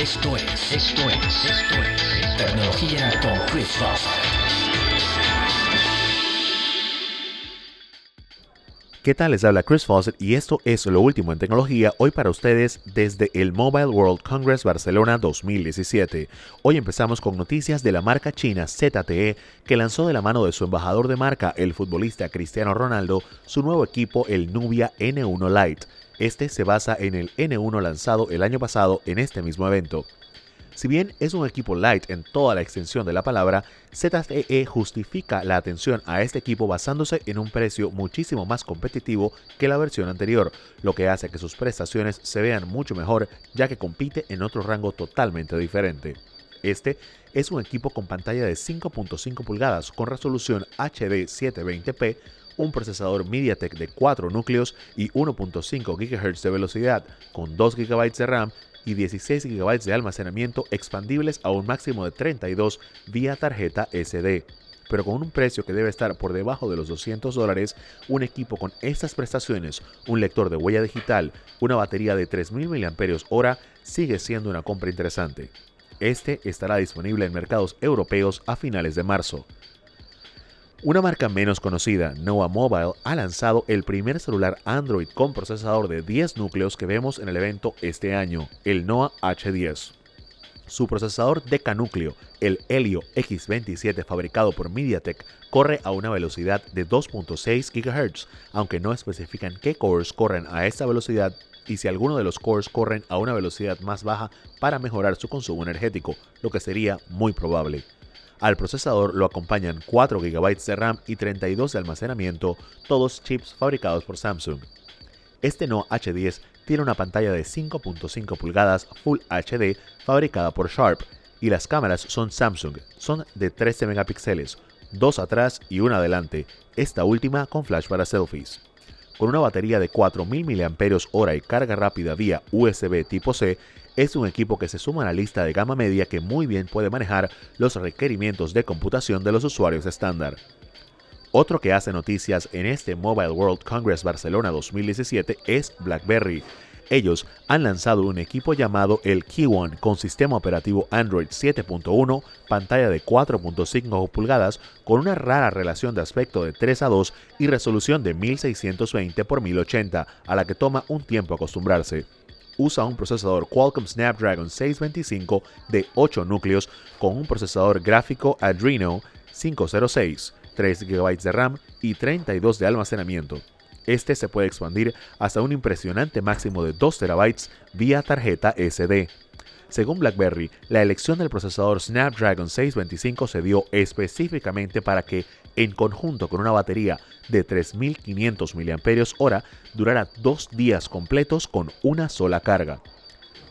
Esto es, esto es, esto es Tecnología con Chris. ¿Qué tal? Les habla Chris Fawcett y esto es lo último en tecnología hoy para ustedes desde el Mobile World Congress Barcelona 2017. Hoy empezamos con noticias de la marca china ZTE que lanzó de la mano de su embajador de marca, el futbolista Cristiano Ronaldo, su nuevo equipo, el Nubia N1 Lite. Este se basa en el N1 lanzado el año pasado en este mismo evento. Si bien es un equipo light en toda la extensión de la palabra, ZTE justifica la atención a este equipo basándose en un precio muchísimo más competitivo que la versión anterior, lo que hace que sus prestaciones se vean mucho mejor ya que compite en otro rango totalmente diferente. Este es un equipo con pantalla de 5.5 pulgadas con resolución HD 720p, un procesador MediaTek de 4 núcleos y 1.5 GHz de velocidad, con 2 GB de RAM y 16 GB de almacenamiento expandibles a un máximo de 32 vía tarjeta SD. Pero con un precio que debe estar por debajo de los 200 dólares, un equipo con estas prestaciones, un lector de huella digital, una batería de 3000 mAh, sigue siendo una compra interesante. Este estará disponible en mercados europeos a finales de marzo. Una marca menos conocida, Noah Mobile, ha lanzado el primer celular Android con procesador de 10 núcleos que vemos en el evento este año, el Noah H10. Su procesador decanúcleo, el Helio X27 fabricado por MediaTek, corre a una velocidad de 2.6 GHz, aunque no especifican qué cores corren a esta velocidad y si alguno de los cores corren a una velocidad más baja para mejorar su consumo energético, lo que sería muy probable. Al procesador lo acompañan 4 GB de RAM y 32 de almacenamiento, todos chips fabricados por Samsung. Este No H10 tiene una pantalla de 5.5 pulgadas Full HD fabricada por Sharp y las cámaras son Samsung, son de 13 megapíxeles, dos atrás y una adelante, esta última con flash para selfies. Con una batería de 4000 mAh y carga rápida vía USB tipo C, es un equipo que se suma a la lista de gama media que muy bien puede manejar los requerimientos de computación de los usuarios estándar. Otro que hace noticias en este Mobile World Congress Barcelona 2017 es BlackBerry. Ellos han lanzado un equipo llamado el Key con sistema operativo Android 7.1, pantalla de 4.5 pulgadas con una rara relación de aspecto de 3 a 2 y resolución de 1620 x 1080, a la que toma un tiempo acostumbrarse usa un procesador Qualcomm Snapdragon 625 de 8 núcleos con un procesador gráfico Adreno 506, 3 GB de RAM y 32 de almacenamiento. Este se puede expandir hasta un impresionante máximo de 2 TB vía tarjeta SD. Según BlackBerry, la elección del procesador Snapdragon 625 se dio específicamente para que, en conjunto con una batería de 3.500 mAh, durara dos días completos con una sola carga.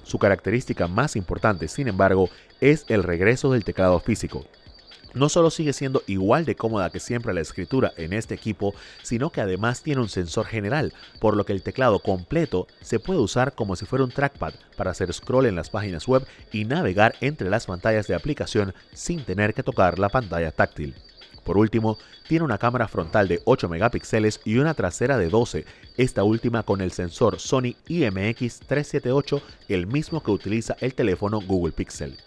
Su característica más importante, sin embargo, es el regreso del teclado físico. No solo sigue siendo igual de cómoda que siempre la escritura en este equipo, sino que además tiene un sensor general, por lo que el teclado completo se puede usar como si fuera un trackpad para hacer scroll en las páginas web y navegar entre las pantallas de aplicación sin tener que tocar la pantalla táctil. Por último, tiene una cámara frontal de 8 megapíxeles y una trasera de 12, esta última con el sensor Sony IMX378, el mismo que utiliza el teléfono Google Pixel.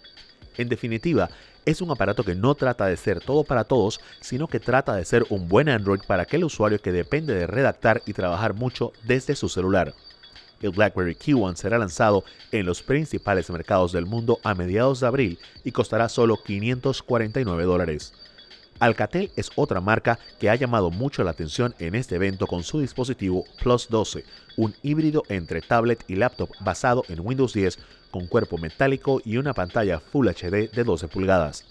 En definitiva, es un aparato que no trata de ser todo para todos, sino que trata de ser un buen Android para aquel usuario que depende de redactar y trabajar mucho desde su celular. El BlackBerry Q1 será lanzado en los principales mercados del mundo a mediados de abril y costará solo 549 dólares. Alcatel es otra marca que ha llamado mucho la atención en este evento con su dispositivo Plus 12, un híbrido entre tablet y laptop basado en Windows 10 con cuerpo metálico y una pantalla Full HD de 12 pulgadas.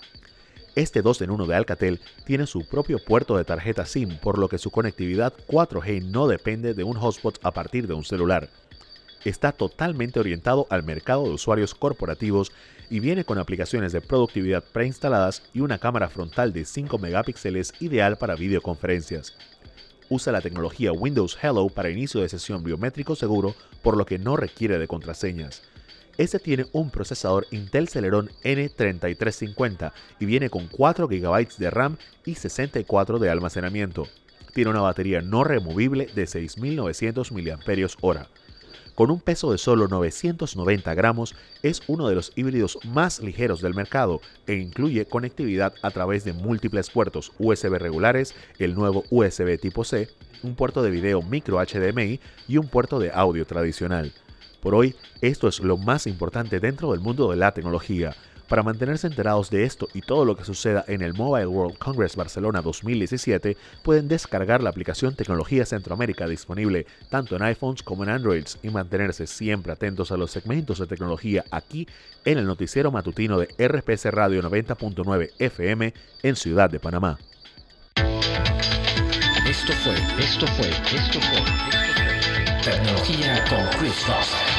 Este 2 en 1 de Alcatel tiene su propio puerto de tarjeta SIM, por lo que su conectividad 4G no depende de un hotspot a partir de un celular. Está totalmente orientado al mercado de usuarios corporativos y viene con aplicaciones de productividad preinstaladas y una cámara frontal de 5 megapíxeles ideal para videoconferencias. Usa la tecnología Windows Hello para inicio de sesión biométrico seguro, por lo que no requiere de contraseñas. Este tiene un procesador Intel Celeron N3350 y viene con 4 GB de RAM y 64 de almacenamiento. Tiene una batería no removible de 6900 mAh. Con un peso de solo 990 gramos, es uno de los híbridos más ligeros del mercado e incluye conectividad a través de múltiples puertos USB regulares, el nuevo USB tipo C, un puerto de video micro HDMI y un puerto de audio tradicional. Por hoy, esto es lo más importante dentro del mundo de la tecnología. Para mantenerse enterados de esto y todo lo que suceda en el Mobile World Congress Barcelona 2017, pueden descargar la aplicación Tecnología Centroamérica disponible tanto en iPhones como en Androids y mantenerse siempre atentos a los segmentos de tecnología aquí en el noticiero matutino de RPC Radio 90.9 FM en Ciudad de Panamá. Esto fue, esto fue, esto fue, esto fue Tecnología con Chris.